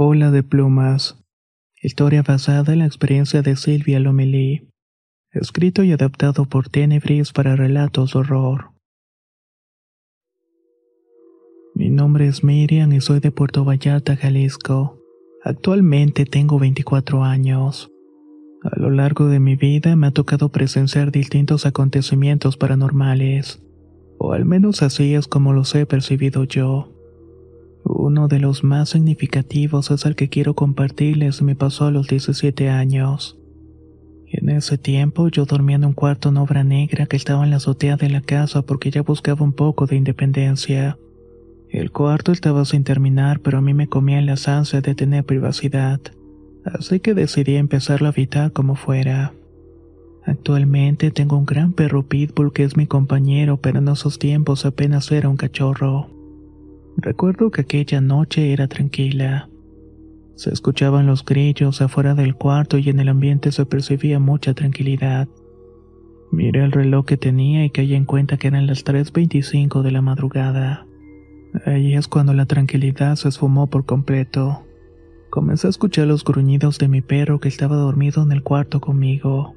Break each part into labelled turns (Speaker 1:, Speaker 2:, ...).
Speaker 1: Bola de plumas. Historia basada en la experiencia de Silvia Lomelí. Escrito y adaptado por Tenebris para relatos de horror. Mi nombre es Miriam y soy de Puerto Vallarta, Jalisco. Actualmente tengo 24 años. A lo largo de mi vida me ha tocado presenciar distintos acontecimientos paranormales, o al menos así es como los he percibido yo. Uno de los más significativos es el que quiero compartirles me pasó a los 17 años. En ese tiempo yo dormía en un cuarto en obra negra que estaba en la azotea de la casa porque ya buscaba un poco de independencia. El cuarto estaba sin terminar, pero a mí me comía las ansias de tener privacidad, así que decidí empezar a habitar como fuera. Actualmente tengo un gran perro pitbull que es mi compañero, pero en esos tiempos apenas era un cachorro. Recuerdo que aquella noche era tranquila. Se escuchaban los grillos afuera del cuarto y en el ambiente se percibía mucha tranquilidad. Miré el reloj que tenía y caí en cuenta que eran las 3.25 de la madrugada. Ahí es cuando la tranquilidad se esfumó por completo. Comencé a escuchar los gruñidos de mi perro que estaba dormido en el cuarto conmigo.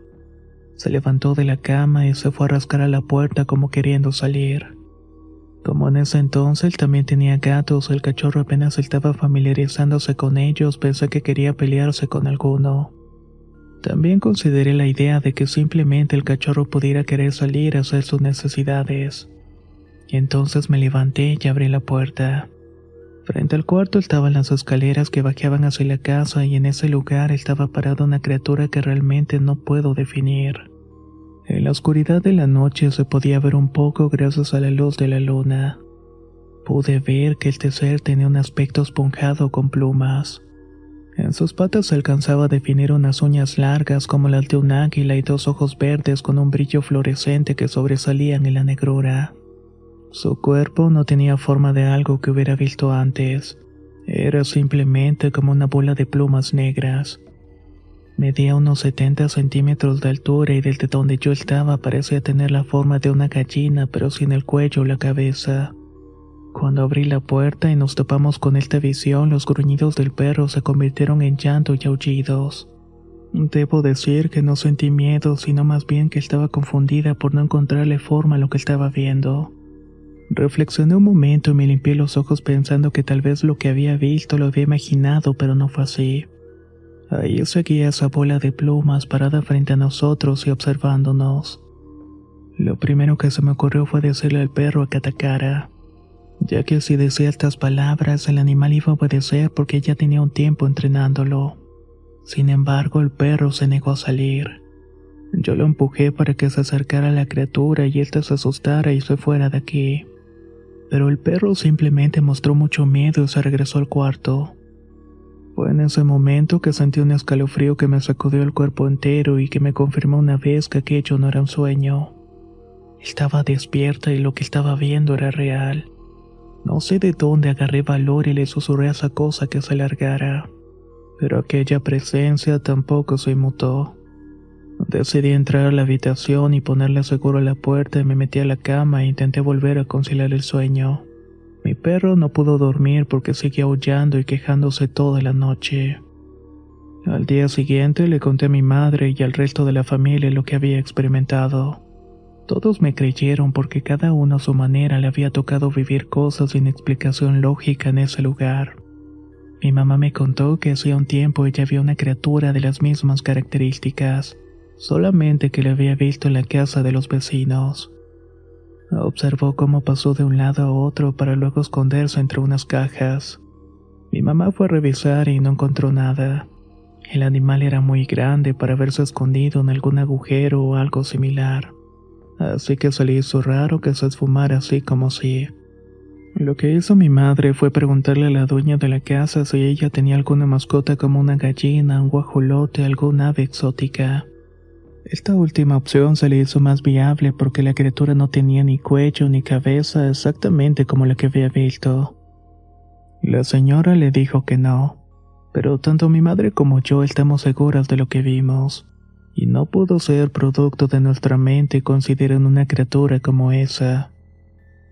Speaker 1: Se levantó de la cama y se fue a rascar a la puerta como queriendo salir. Como en ese entonces también tenía gatos, el cachorro apenas estaba familiarizándose con ellos, pensé que quería pelearse con alguno. También consideré la idea de que simplemente el cachorro pudiera querer salir a hacer sus necesidades. Y entonces me levanté y abrí la puerta. Frente al cuarto estaban las escaleras que bajaban hacia la casa y en ese lugar estaba parada una criatura que realmente no puedo definir. En la oscuridad de la noche se podía ver un poco gracias a la luz de la luna. Pude ver que este ser tenía un aspecto esponjado con plumas. En sus patas se alcanzaba a definir unas uñas largas como las de un águila y dos ojos verdes con un brillo fluorescente que sobresalían en la negrura. Su cuerpo no tenía forma de algo que hubiera visto antes. Era simplemente como una bola de plumas negras. Medía unos 70 centímetros de altura y desde donde yo estaba parecía tener la forma de una gallina pero sin el cuello o la cabeza. Cuando abrí la puerta y nos topamos con esta visión, los gruñidos del perro se convirtieron en llanto y aullidos. Debo decir que no sentí miedo, sino más bien que estaba confundida por no encontrarle forma a lo que estaba viendo. Reflexioné un momento y me limpié los ojos pensando que tal vez lo que había visto lo había imaginado, pero no fue así. Ahí seguía esa bola de plumas parada frente a nosotros y observándonos. Lo primero que se me ocurrió fue decirle al perro que atacara, ya que si decía estas palabras el animal iba a obedecer porque ya tenía un tiempo entrenándolo. Sin embargo, el perro se negó a salir. Yo lo empujé para que se acercara a la criatura y ésta se asustara y se fuera de aquí pero el perro simplemente mostró mucho miedo y se regresó al cuarto. Fue en ese momento que sentí un escalofrío que me sacudió el cuerpo entero y que me confirmó una vez que aquello no era un sueño. Estaba despierta y lo que estaba viendo era real. No sé de dónde agarré valor y le susurré a esa cosa que se largara, pero aquella presencia tampoco se inmutó. Decidí entrar a la habitación y ponerle seguro a la puerta y me metí a la cama e intenté volver a conciliar el sueño. Mi perro no pudo dormir porque seguía aullando y quejándose toda la noche. Al día siguiente le conté a mi madre y al resto de la familia lo que había experimentado. Todos me creyeron porque cada uno a su manera le había tocado vivir cosas sin explicación lógica en ese lugar. Mi mamá me contó que hacía un tiempo ella vio una criatura de las mismas características solamente que le había visto en la casa de los vecinos. Observó cómo pasó de un lado a otro para luego esconderse entre unas cajas. Mi mamá fue a revisar y no encontró nada. El animal era muy grande para haberse escondido en algún agujero o algo similar. Así que se le hizo raro que se esfumara así como si. Lo que hizo mi madre fue preguntarle a la dueña de la casa si ella tenía alguna mascota como una gallina, un guajolote, alguna ave exótica. Esta última opción se le hizo más viable porque la criatura no tenía ni cuello ni cabeza exactamente como la que había visto. La señora le dijo que no, pero tanto mi madre como yo estamos seguras de lo que vimos, y no pudo ser producto de nuestra mente considerar una criatura como esa.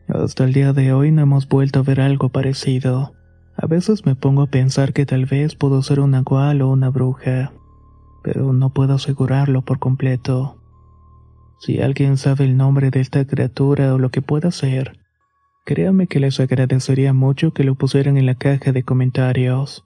Speaker 1: Hasta el día de hoy no hemos vuelto a ver algo parecido. A veces me pongo a pensar que tal vez pudo ser un nahual o una bruja, pero no puedo asegurarlo por completo. Si alguien sabe el nombre de esta criatura o lo que pueda ser, créame que les agradecería mucho que lo pusieran en la caja de comentarios.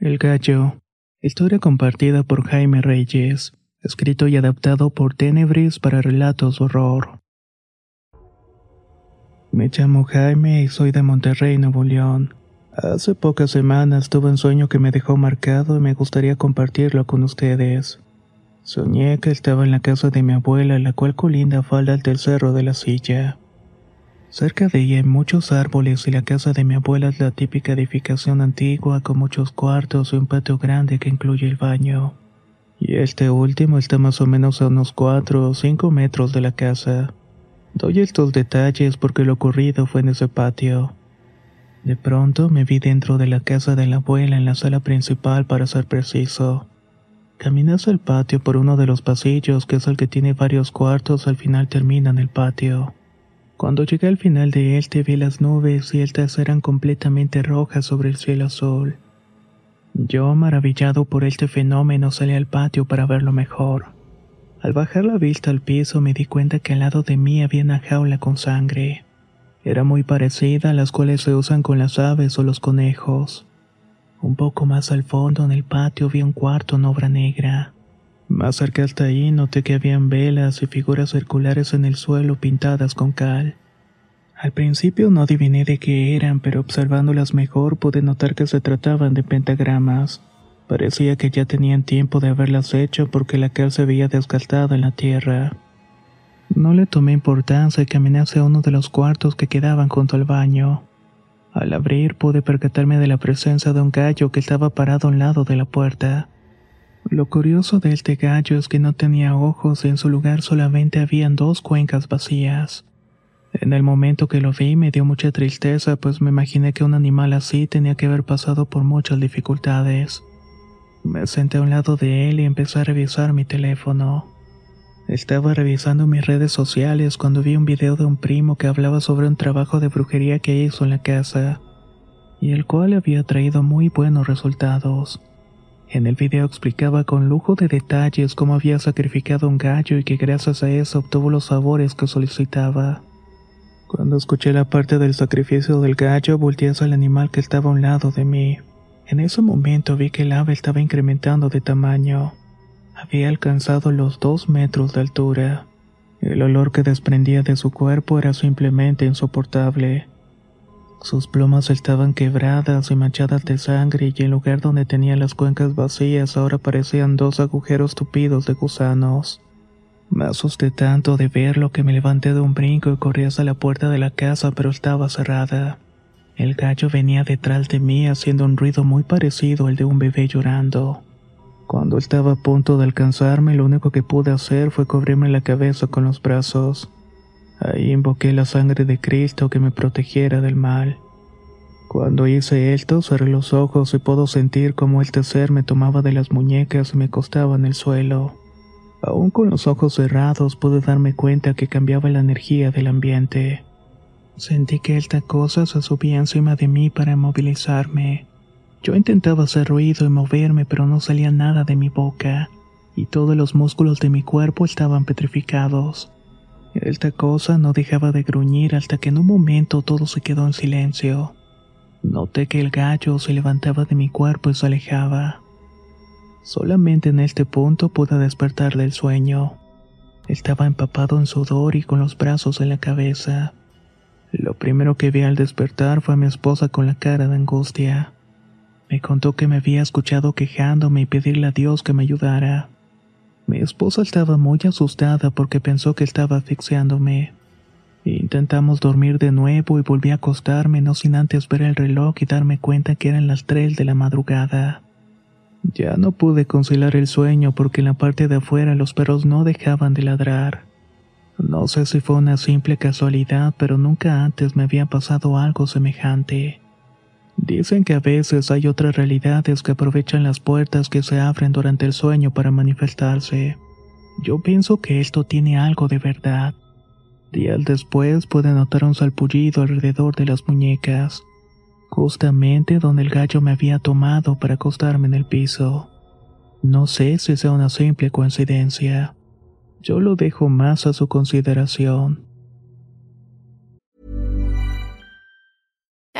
Speaker 1: El gallo. Historia compartida por Jaime Reyes. Escrito y adaptado por Tenebris para relatos horror. Me llamo Jaime y soy de Monterrey, Nuevo León. Hace pocas semanas tuve un sueño que me dejó marcado y me gustaría compartirlo con ustedes. Soñé que estaba en la casa de mi abuela, la cual colinda falda del cerro de la silla. Cerca de ella hay muchos árboles y la casa de mi abuela es la típica edificación antigua con muchos cuartos y un patio grande que incluye el baño. Y este último está más o menos a unos 4 o 5 metros de la casa. Doy estos detalles porque lo ocurrido fue en ese patio. De pronto me vi dentro de la casa de la abuela en la sala principal para ser preciso. Caminé hacia el patio por uno de los pasillos que es el que tiene varios cuartos al final termina en el patio. Cuando llegué al final de él te vi las nubes y estas eran completamente rojas sobre el cielo azul. Yo, maravillado por este fenómeno, salí al patio para verlo mejor. Al bajar la vista al piso me di cuenta que al lado de mí había una jaula con sangre. Era muy parecida a las cuales se usan con las aves o los conejos. Un poco más al fondo en el patio vi un cuarto en obra negra. Más cerca hasta ahí noté que habían velas y figuras circulares en el suelo pintadas con cal. Al principio no adiviné de qué eran, pero observándolas mejor pude notar que se trataban de pentagramas. Parecía que ya tenían tiempo de haberlas hecho porque la cal se veía desgastada en la tierra. No le tomé importancia y caminé hacia uno de los cuartos que quedaban junto al baño. Al abrir pude percatarme de la presencia de un gallo que estaba parado a un lado de la puerta. Lo curioso de este gallo es que no tenía ojos y en su lugar solamente habían dos cuencas vacías. En el momento que lo vi me dio mucha tristeza, pues me imaginé que un animal así tenía que haber pasado por muchas dificultades. Me senté a un lado de él y empecé a revisar mi teléfono. Estaba revisando mis redes sociales cuando vi un video de un primo que hablaba sobre un trabajo de brujería que hizo en la casa, y el cual había traído muy buenos resultados. En el video explicaba con lujo de detalles cómo había sacrificado un gallo y que gracias a eso obtuvo los sabores que solicitaba. Cuando escuché la parte del sacrificio del gallo, volteé hacia el animal que estaba a un lado de mí. En ese momento vi que el ave estaba incrementando de tamaño. Había alcanzado los dos metros de altura. El olor que desprendía de su cuerpo era simplemente insoportable. Sus plumas estaban quebradas y manchadas de sangre y el lugar donde tenía las cuencas vacías ahora parecían dos agujeros tupidos de gusanos. Me asusté tanto de verlo que me levanté de un brinco y corrí hacia la puerta de la casa pero estaba cerrada. El gallo venía detrás de mí haciendo un ruido muy parecido al de un bebé llorando. Cuando estaba a punto de alcanzarme lo único que pude hacer fue cubrirme la cabeza con los brazos. Ahí invoqué la sangre de Cristo que me protegiera del mal. Cuando hice esto, cerré los ojos y puedo sentir cómo este ser me tomaba de las muñecas y me acostaba en el suelo. Aún con los ojos cerrados pude darme cuenta que cambiaba la energía del ambiente. Sentí que esta cosa se subía encima de mí para movilizarme. Yo intentaba hacer ruido y moverme, pero no salía nada de mi boca, y todos los músculos de mi cuerpo estaban petrificados. Esta cosa no dejaba de gruñir hasta que en un momento todo se quedó en silencio. Noté que el gallo se levantaba de mi cuerpo y se alejaba. Solamente en este punto pude despertar del sueño. Estaba empapado en sudor y con los brazos en la cabeza. Lo primero que vi al despertar fue a mi esposa con la cara de angustia. Me contó que me había escuchado quejándome y pedirle a Dios que me ayudara. Mi esposa estaba muy asustada porque pensó que estaba asfixiándome. Intentamos dormir de nuevo y volví a acostarme no sin antes ver el reloj y darme cuenta que eran las tres de la madrugada. Ya no pude conciliar el sueño porque en la parte de afuera los perros no dejaban de ladrar. No sé si fue una simple casualidad, pero nunca antes me había pasado algo semejante. Dicen que a veces hay otras realidades que aprovechan las puertas que se abren durante el sueño para manifestarse. Yo pienso que esto tiene algo de verdad. Días después pude notar un salpullido alrededor de las muñecas, justamente donde el gallo me había tomado para acostarme en el piso. No sé si sea una simple coincidencia. Yo lo dejo más a su consideración.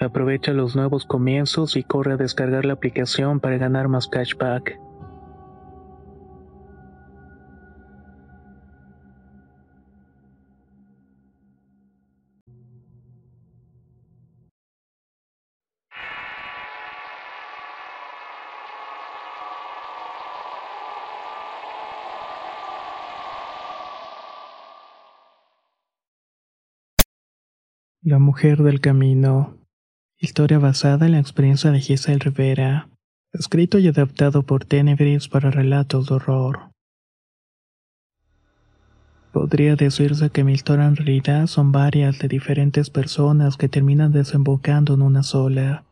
Speaker 1: Aprovecha los nuevos comienzos y corre a descargar la aplicación para ganar más cashback. La mujer del camino. Historia basada en la experiencia de Giselle Rivera. Escrito y adaptado por Tenebris para relatos de horror. Podría decirse que mi historia en realidad son varias de diferentes personas que terminan desembocando en una sola.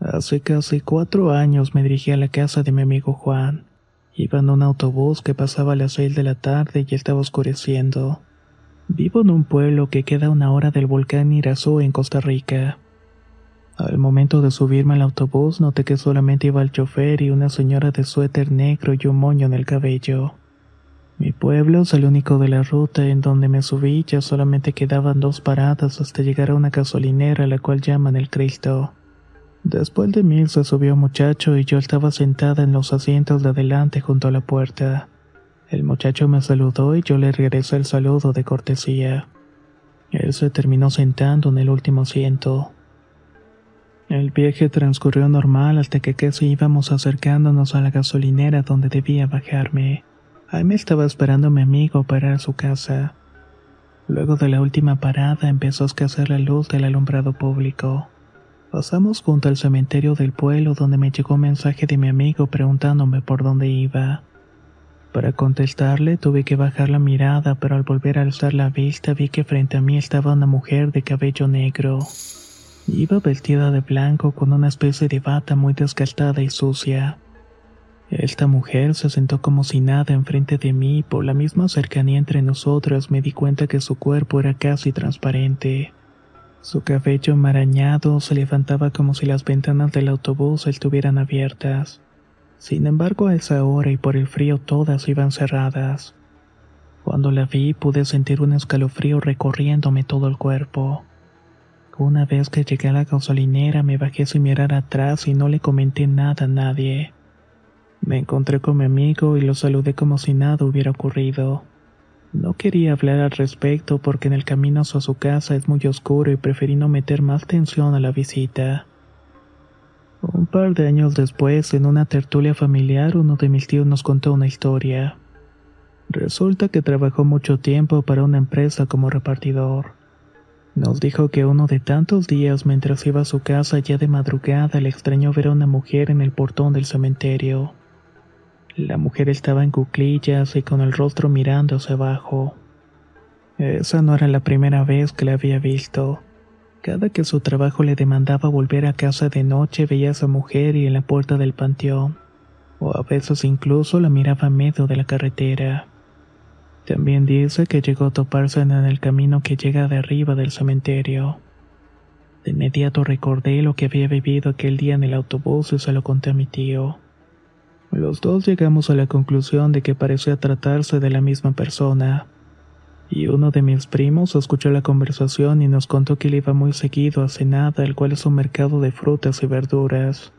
Speaker 1: Hace casi cuatro años me dirigí a la casa de mi amigo Juan. Iba en un autobús que pasaba a las seis de la tarde y estaba oscureciendo. Vivo en un pueblo que queda a una hora del volcán Irazú en Costa Rica. Al momento de subirme al autobús noté que solamente iba el chofer y una señora de suéter negro y un moño en el cabello. Mi pueblo es el único de la ruta en donde me subí ya solamente quedaban dos paradas hasta llegar a una gasolinera a la cual llaman el Cristo. Después de mí se subió un muchacho y yo estaba sentada en los asientos de adelante junto a la puerta. El muchacho me saludó y yo le regresé el saludo de cortesía. Él se terminó sentando en el último asiento. El viaje transcurrió normal hasta que casi íbamos acercándonos a la gasolinera donde debía bajarme. Ahí me estaba esperando mi amigo para su casa. Luego de la última parada empezó a escasear la luz del alumbrado público. Pasamos junto al cementerio del pueblo donde me llegó un mensaje de mi amigo preguntándome por dónde iba. Para contestarle tuve que bajar la mirada, pero al volver a alzar la vista vi que frente a mí estaba una mujer de cabello negro. Iba vestida de blanco con una especie de bata muy desgastada y sucia. Esta mujer se sentó como si nada enfrente de mí y por la misma cercanía entre nosotros me di cuenta que su cuerpo era casi transparente. Su cabello enmarañado se levantaba como si las ventanas del autobús estuvieran abiertas. Sin embargo, a esa hora y por el frío todas iban cerradas. Cuando la vi pude sentir un escalofrío recorriéndome todo el cuerpo. Una vez que llegué a la gasolinera me bajé sin mirar atrás y no le comenté nada a nadie. Me encontré con mi amigo y lo saludé como si nada hubiera ocurrido. No quería hablar al respecto porque en el camino hacia su casa es muy oscuro y preferí no meter más tensión a la visita. Un par de años después, en una tertulia familiar, uno de mis tíos nos contó una historia. Resulta que trabajó mucho tiempo para una empresa como repartidor. Nos dijo que uno de tantos días mientras iba a su casa ya de madrugada le extrañó ver a una mujer en el portón del cementerio. La mujer estaba en cuclillas y con el rostro mirando hacia abajo. Esa no era la primera vez que la había visto. Cada que su trabajo le demandaba volver a casa de noche veía a esa mujer y en la puerta del panteón, o a veces incluso la miraba en medio de la carretera. También dice que llegó a toparse en el camino que llega de arriba del cementerio. De inmediato recordé lo que había vivido aquel día en el autobús y se lo conté a mi tío. Los dos llegamos a la conclusión de que parecía tratarse de la misma persona. Y uno de mis primos escuchó la conversación y nos contó que él iba muy seguido a Senada, el cual es un mercado de frutas y verduras.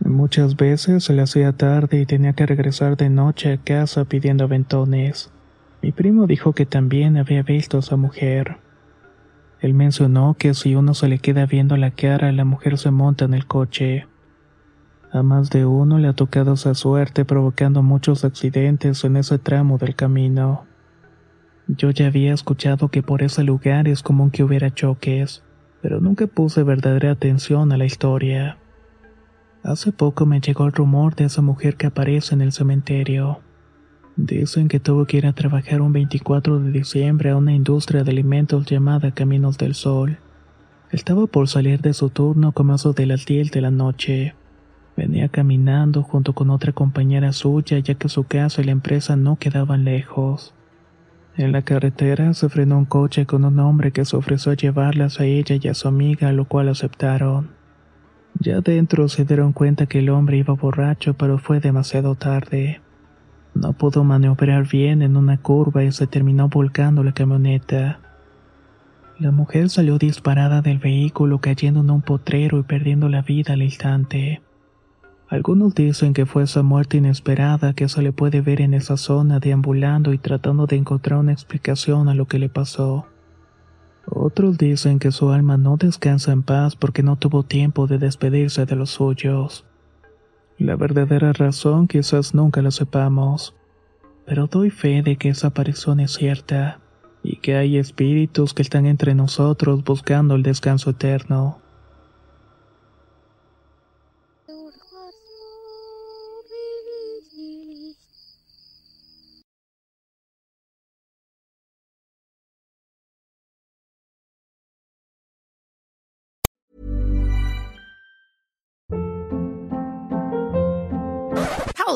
Speaker 1: Muchas veces se le hacía tarde y tenía que regresar de noche a casa pidiendo aventones. Mi primo dijo que también había visto a esa mujer. Él mencionó que si uno se le queda viendo la cara, la mujer se monta en el coche. A más de uno le ha tocado esa suerte provocando muchos accidentes en ese tramo del camino. Yo ya había escuchado que por ese lugar es común que hubiera choques, pero nunca puse verdadera atención a la historia. Hace poco me llegó el rumor de esa mujer que aparece en el cementerio. Dicen que tuvo que ir a trabajar un 24 de diciembre a una industria de alimentos llamada Caminos del Sol. Estaba por salir de su turno como eso de las 10 de la noche. Venía caminando junto con otra compañera suya ya que su casa y la empresa no quedaban lejos. En la carretera se frenó un coche con un hombre que se ofreció a llevarlas a ella y a su amiga, lo cual aceptaron. Ya dentro se dieron cuenta que el hombre iba borracho, pero fue demasiado tarde. No pudo maniobrar bien en una curva y se terminó volcando la camioneta. La mujer salió disparada del vehículo cayendo en un potrero y perdiendo la vida al instante. Algunos dicen que fue esa muerte inesperada que se le puede ver en esa zona deambulando y tratando de encontrar una explicación a lo que le pasó. Otros dicen que su alma no descansa en paz porque no tuvo tiempo de despedirse de los suyos. La verdadera razón quizás nunca la sepamos, pero doy fe de que esa aparición es cierta y que hay espíritus que están entre nosotros buscando el descanso eterno.